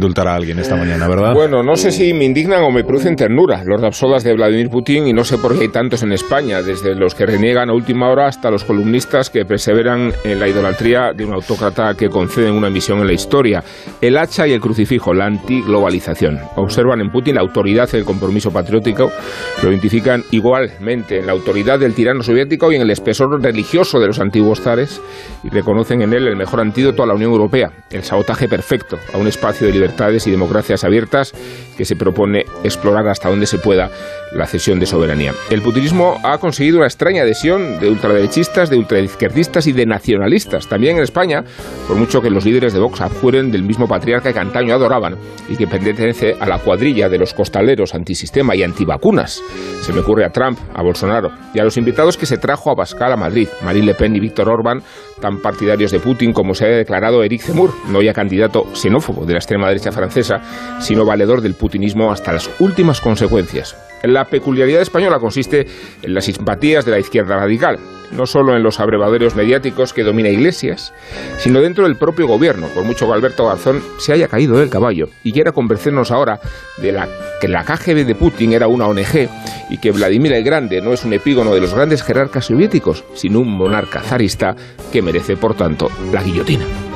indultar a alguien esta mañana, ¿verdad? Bueno, no sé si me indignan o me producen ternura los rapsodas de Vladimir Putin y no sé por qué hay tantos en España, desde los que reniegan a última hora hasta los columnistas que perseveran en la idolatría de un autócrata que conceden una misión en la historia. El hacha y el crucifijo, la antiglobalización. Observan en Putin la autoridad y el compromiso patriótico, lo identifican igualmente en la autoridad del tirano soviético y en el espesor religioso de los antiguos zares y reconocen en él el mejor antídoto a la Unión Europea, el sabotaje perfecto a un espacio de libertad libertades y democracias abiertas que se propone explorar hasta donde se pueda la cesión de soberanía. El putinismo ha conseguido una extraña adhesión de ultraderechistas, de ultraizquierdistas y de nacionalistas. También en España, por mucho que los líderes de Vox abjuren del mismo patriarca que antaño adoraban y que pertenece a la cuadrilla de los costaleros antisistema y antivacunas. Se me ocurre a Trump, a Bolsonaro y a los invitados que se trajo a Pascal a Madrid, Marine Le Pen y Víctor Orban, tan partidarios de Putin como se ha declarado Eric Zemmour, no ya candidato xenófobo de la extrema derecha francesa, sino valedor del putinismo hasta las últimas consecuencias. La peculiaridad española consiste en las simpatías de la izquierda radical, no solo en los abrevaderos mediáticos que domina Iglesias, sino dentro del propio gobierno, por mucho que Alberto Garzón se haya caído del caballo y quiera convencernos ahora de la, que la KGB de Putin era una ONG y que Vladimir el Grande no es un epígono de los grandes jerarcas soviéticos, sino un monarca zarista que merece, por tanto, la guillotina.